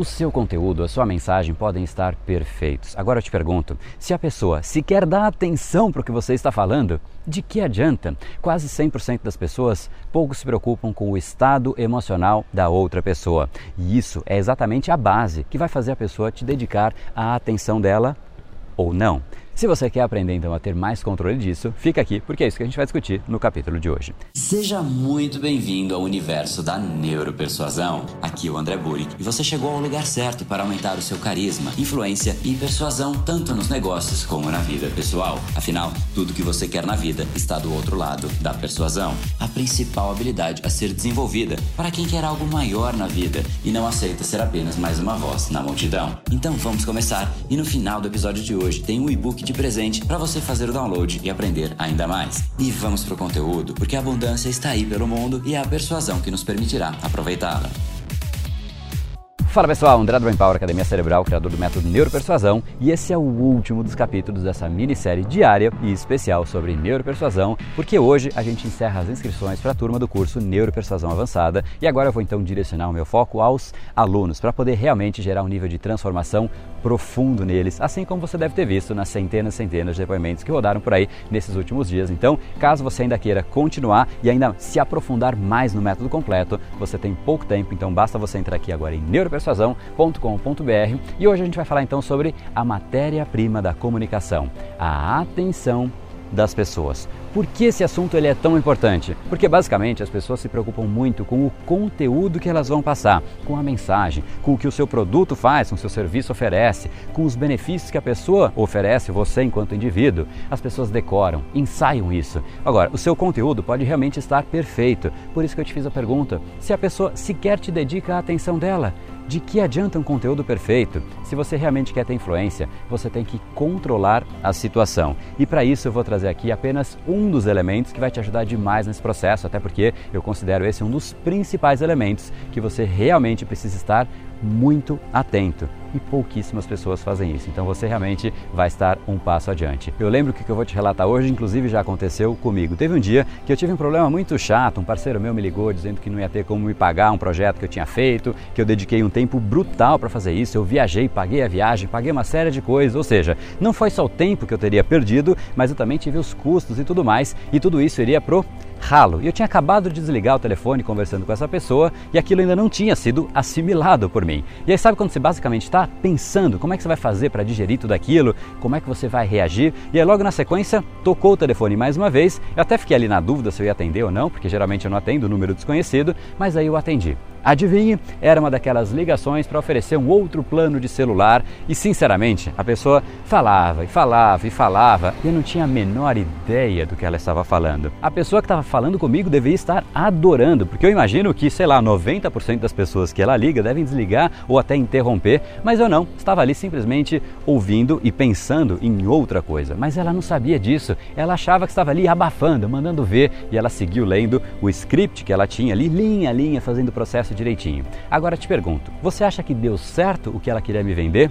O seu conteúdo, a sua mensagem podem estar perfeitos. Agora eu te pergunto: se a pessoa sequer dá atenção para o que você está falando, de que adianta? Quase 100% das pessoas pouco se preocupam com o estado emocional da outra pessoa. E isso é exatamente a base que vai fazer a pessoa te dedicar a atenção dela ou não. Se você quer aprender então a ter mais controle disso, fica aqui porque é isso que a gente vai discutir no capítulo de hoje. Seja muito bem-vindo ao universo da neuropersuasão. Aqui é o André Burick e você chegou ao lugar certo para aumentar o seu carisma, influência e persuasão tanto nos negócios como na vida pessoal. Afinal, tudo que você quer na vida está do outro lado da persuasão, a principal habilidade a ser desenvolvida para quem quer algo maior na vida e não aceita ser apenas mais uma voz na multidão. Então vamos começar e no final do episódio de hoje tem um e-book de presente para você fazer o download e aprender ainda mais. E vamos pro conteúdo, porque a abundância está aí pelo mundo e é a persuasão que nos permitirá aproveitá-la. Fala pessoal, André Power, Academia Cerebral, criador do método Neuropersuasão, e esse é o último dos capítulos dessa minissérie diária e especial sobre neuropersuasão, porque hoje a gente encerra as inscrições para a turma do curso Neuropersuasão Avançada e agora eu vou então direcionar o meu foco aos alunos para poder realmente gerar um nível de transformação profundo neles, assim como você deve ter visto nas centenas e centenas de depoimentos que rodaram por aí nesses últimos dias. Então, caso você ainda queira continuar e ainda se aprofundar mais no método completo, você tem pouco tempo, então basta você entrar aqui agora em Neuropersuasão persuasão.com.br e hoje a gente vai falar então sobre a matéria-prima da comunicação, a atenção das pessoas. Por que esse assunto ele é tão importante? Porque basicamente as pessoas se preocupam muito com o conteúdo que elas vão passar, com a mensagem, com o que o seu produto faz, com o seu serviço oferece, com os benefícios que a pessoa oferece, você enquanto indivíduo. As pessoas decoram, ensaiam isso. Agora, o seu conteúdo pode realmente estar perfeito. Por isso que eu te fiz a pergunta: se a pessoa sequer te dedica a atenção dela, de que adianta um conteúdo perfeito? Se você realmente quer ter influência, você tem que controlar a situação. E para isso eu vou trazer aqui apenas um dos elementos que vai te ajudar demais nesse processo, até porque eu considero esse um dos principais elementos que você realmente precisa estar muito atento e pouquíssimas pessoas fazem isso. Então você realmente vai estar um passo adiante. Eu lembro que o que eu vou te relatar hoje, inclusive, já aconteceu comigo. Teve um dia que eu tive um problema muito chato. Um parceiro meu me ligou dizendo que não ia ter como me pagar um projeto que eu tinha feito, que eu dediquei um tempo brutal para fazer isso. Eu viajei, paguei a viagem, paguei uma série de coisas. Ou seja, não foi só o tempo que eu teria perdido, mas eu também tive os custos e tudo mais. E tudo isso iria pro ralo. E eu tinha acabado de desligar o telefone conversando com essa pessoa e aquilo ainda não tinha sido assimilado por mim. E aí sabe quando você basicamente está pensando como é que você vai fazer para digerir tudo aquilo, como é que você vai reagir, e aí logo na sequência tocou o telefone mais uma vez. Eu até fiquei ali na dúvida se eu ia atender ou não, porque geralmente eu não atendo o número desconhecido, mas aí eu atendi. Adivinhe, era uma daquelas ligações para oferecer um outro plano de celular e, sinceramente, a pessoa falava e falava e falava e eu não tinha a menor ideia do que ela estava falando. A pessoa que estava falando comigo devia estar adorando, porque eu imagino que, sei lá, 90% das pessoas que ela liga devem desligar ou até interromper, mas eu não, estava ali simplesmente ouvindo e pensando em outra coisa. Mas ela não sabia disso, ela achava que estava ali abafando, mandando ver e ela seguiu lendo o script que ela tinha ali, linha a linha, fazendo o processo direitinho. Agora te pergunto, você acha que deu certo o que ela queria me vender?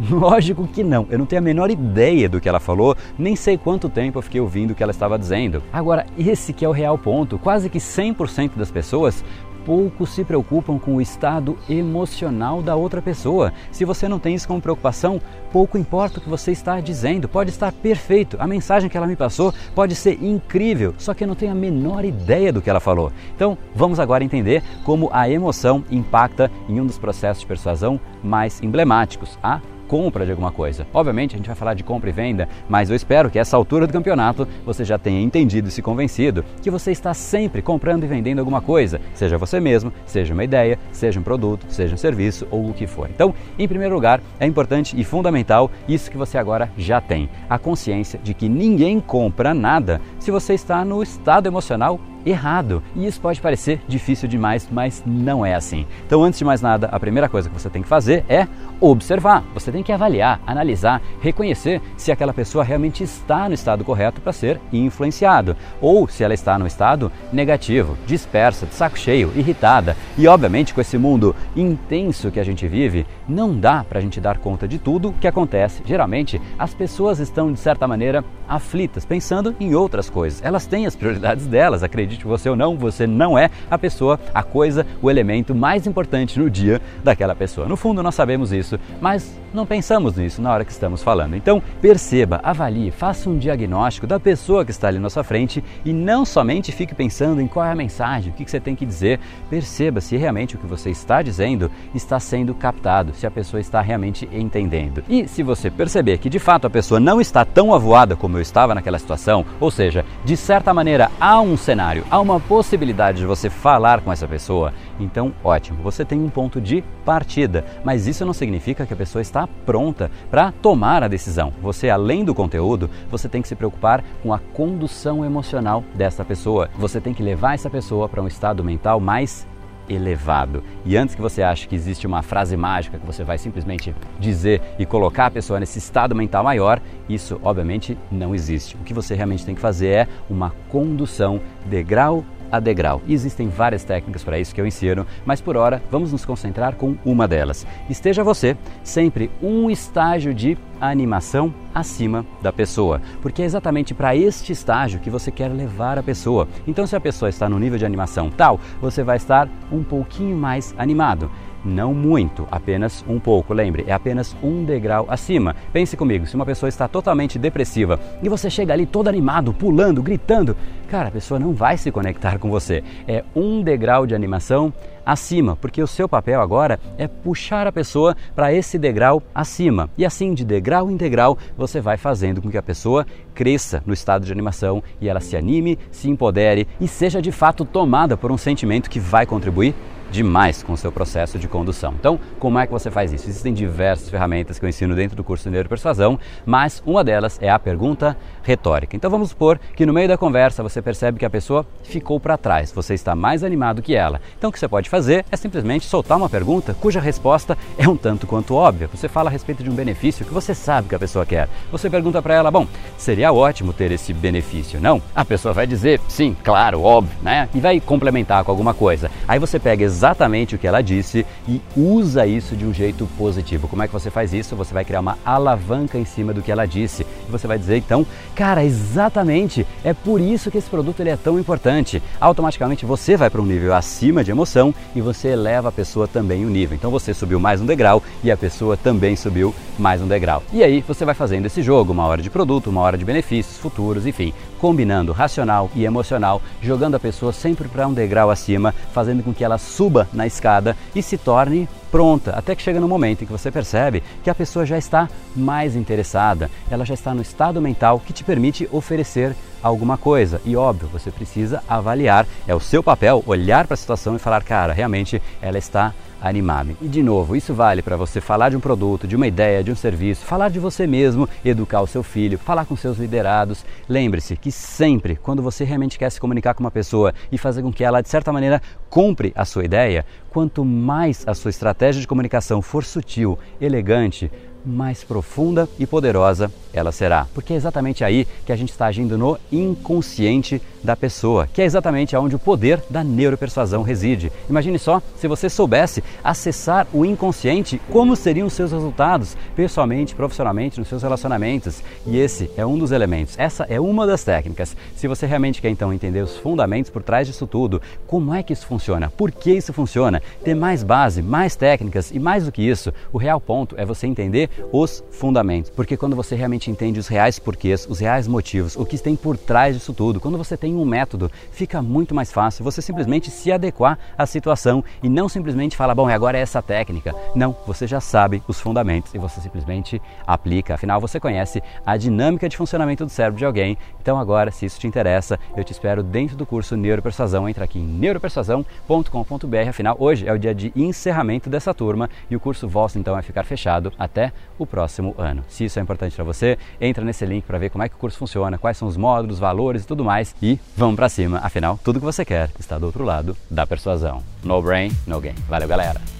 Lógico que não, eu não tenho a menor ideia do que ela falou, nem sei quanto tempo eu fiquei ouvindo o que ela estava dizendo. Agora, esse que é o real ponto, quase que 100% das pessoas pouco se preocupam com o estado emocional da outra pessoa. Se você não tem isso como preocupação, pouco importa o que você está dizendo, pode estar perfeito. A mensagem que ela me passou pode ser incrível, só que eu não tenho a menor ideia do que ela falou. Então, vamos agora entender como a emoção impacta em um dos processos de persuasão mais emblemáticos, a compra de alguma coisa. Obviamente a gente vai falar de compra e venda, mas eu espero que essa altura do campeonato você já tenha entendido e se convencido que você está sempre comprando e vendendo alguma coisa, seja você mesmo, seja uma ideia, seja um produto, seja um serviço ou o que for. Então, em primeiro lugar, é importante e fundamental isso que você agora já tem, a consciência de que ninguém compra nada se você está no estado emocional errado. E isso pode parecer difícil demais, mas não é assim. Então, antes de mais nada, a primeira coisa que você tem que fazer é observar. Você tem que avaliar, analisar, reconhecer se aquela pessoa realmente está no estado correto para ser influenciado ou se ela está no estado negativo, dispersa, de saco cheio, irritada. E obviamente, com esse mundo intenso que a gente vive, não dá para a gente dar conta de tudo que acontece. Geralmente, as pessoas estão de certa maneira aflitas, pensando em outras coisas. Elas têm as prioridades delas, acredito acredite você ou não, você não é a pessoa, a coisa, o elemento mais importante no dia daquela pessoa. No fundo, nós sabemos isso, mas não pensamos nisso na hora que estamos falando. Então, perceba, avalie, faça um diagnóstico da pessoa que está ali na sua frente e não somente fique pensando em qual é a mensagem, o que você tem que dizer. Perceba se realmente o que você está dizendo está sendo captado, se a pessoa está realmente entendendo. E se você perceber que de fato a pessoa não está tão avoada como eu estava naquela situação, ou seja, de certa maneira há um cenário, há uma possibilidade de você falar com essa pessoa, então ótimo, você tem um ponto de partida, mas isso não significa que a pessoa está pronta para tomar a decisão. Você, além do conteúdo, você tem que se preocupar com a condução emocional dessa pessoa. Você tem que levar essa pessoa para um estado mental mais elevado. E antes que você ache que existe uma frase mágica que você vai simplesmente dizer e colocar a pessoa nesse estado mental maior, isso obviamente não existe. O que você realmente tem que fazer é uma condução degrau a degrau. E existem várias técnicas para isso que eu ensino, mas por hora vamos nos concentrar com uma delas. Esteja você sempre um estágio de animação acima da pessoa, porque é exatamente para este estágio que você quer levar a pessoa. Então, se a pessoa está no nível de animação tal, você vai estar um pouquinho mais animado não muito, apenas um pouco. Lembre, é apenas um degrau acima. Pense comigo, se uma pessoa está totalmente depressiva e você chega ali todo animado, pulando, gritando, cara, a pessoa não vai se conectar com você. É um degrau de animação acima, porque o seu papel agora é puxar a pessoa para esse degrau acima. E assim, de degrau em degrau, você vai fazendo com que a pessoa cresça no estado de animação e ela se anime, se empodere e seja de fato tomada por um sentimento que vai contribuir demais com o seu processo de condução. Então, como é que você faz isso? Existem diversas ferramentas que eu ensino dentro do curso de Neuropersuasão, mas uma delas é a pergunta retórica. Então, vamos supor que no meio da conversa você percebe que a pessoa ficou para trás, você está mais animado que ela. Então, o que você pode fazer é simplesmente soltar uma pergunta cuja resposta é um tanto quanto óbvia. Você fala a respeito de um benefício que você sabe que a pessoa quer. Você pergunta para ela: "Bom, seria ótimo ter esse benefício, não?" A pessoa vai dizer: "Sim, claro, óbvio", né? E vai complementar com alguma coisa. Aí você pega exatamente o que ela disse e usa isso de um jeito positivo. Como é que você faz isso? Você vai criar uma alavanca em cima do que ela disse. E você vai dizer então, cara, exatamente, é por isso que esse produto ele é tão importante. Automaticamente você vai para um nível acima de emoção e você eleva a pessoa também o nível. Então você subiu mais um degrau e a pessoa também subiu mais um degrau. E aí você vai fazendo esse jogo, uma hora de produto, uma hora de benefícios futuros, enfim, combinando racional e emocional, jogando a pessoa sempre para um degrau acima, fazendo com que ela suba na escada e se torne pronta, até que chega no momento em que você percebe que a pessoa já está mais interessada, ela já está no estado mental que te permite oferecer alguma coisa. E óbvio, você precisa avaliar, é o seu papel olhar para a situação e falar, cara, realmente ela está animado. E de novo, isso vale para você falar de um produto, de uma ideia, de um serviço, falar de você mesmo, educar o seu filho, falar com seus liderados. Lembre-se que sempre, quando você realmente quer se comunicar com uma pessoa e fazer com que ela, de certa maneira, compre a sua ideia, quanto mais a sua estratégia de comunicação for sutil, elegante, mais profunda e poderosa ela será. Porque é exatamente aí que a gente está agindo no inconsciente da pessoa, que é exatamente onde o poder da neuropersuasão reside. Imagine só se você soubesse acessar o inconsciente, como seriam os seus resultados, pessoalmente, profissionalmente, nos seus relacionamentos. E esse é um dos elementos, essa é uma das técnicas. Se você realmente quer então entender os fundamentos por trás disso tudo, como é que isso funciona, por que isso funciona, ter mais base, mais técnicas e mais do que isso, o real ponto é você entender os fundamentos. Porque quando você realmente entende os reais porquês, os reais motivos, o que tem por trás disso tudo, quando você tem um método, fica muito mais fácil você simplesmente se adequar à situação e não simplesmente falar, bom, agora é essa técnica. Não, você já sabe os fundamentos e você simplesmente aplica. Afinal, você conhece a dinâmica de funcionamento do cérebro de alguém. Então, agora, se isso te interessa, eu te espero dentro do curso Neuropersuasão. Entra aqui em neuropersuasão.com.br. Afinal, hoje é o dia de encerramento dessa turma e o curso volta então a ficar fechado até o próximo ano. Se isso é importante para você, entra nesse link para ver como é que o curso funciona, quais são os módulos, valores e tudo mais e vamos para cima. Afinal, tudo que você quer está do outro lado da persuasão. No brain, no gain. Valeu, galera.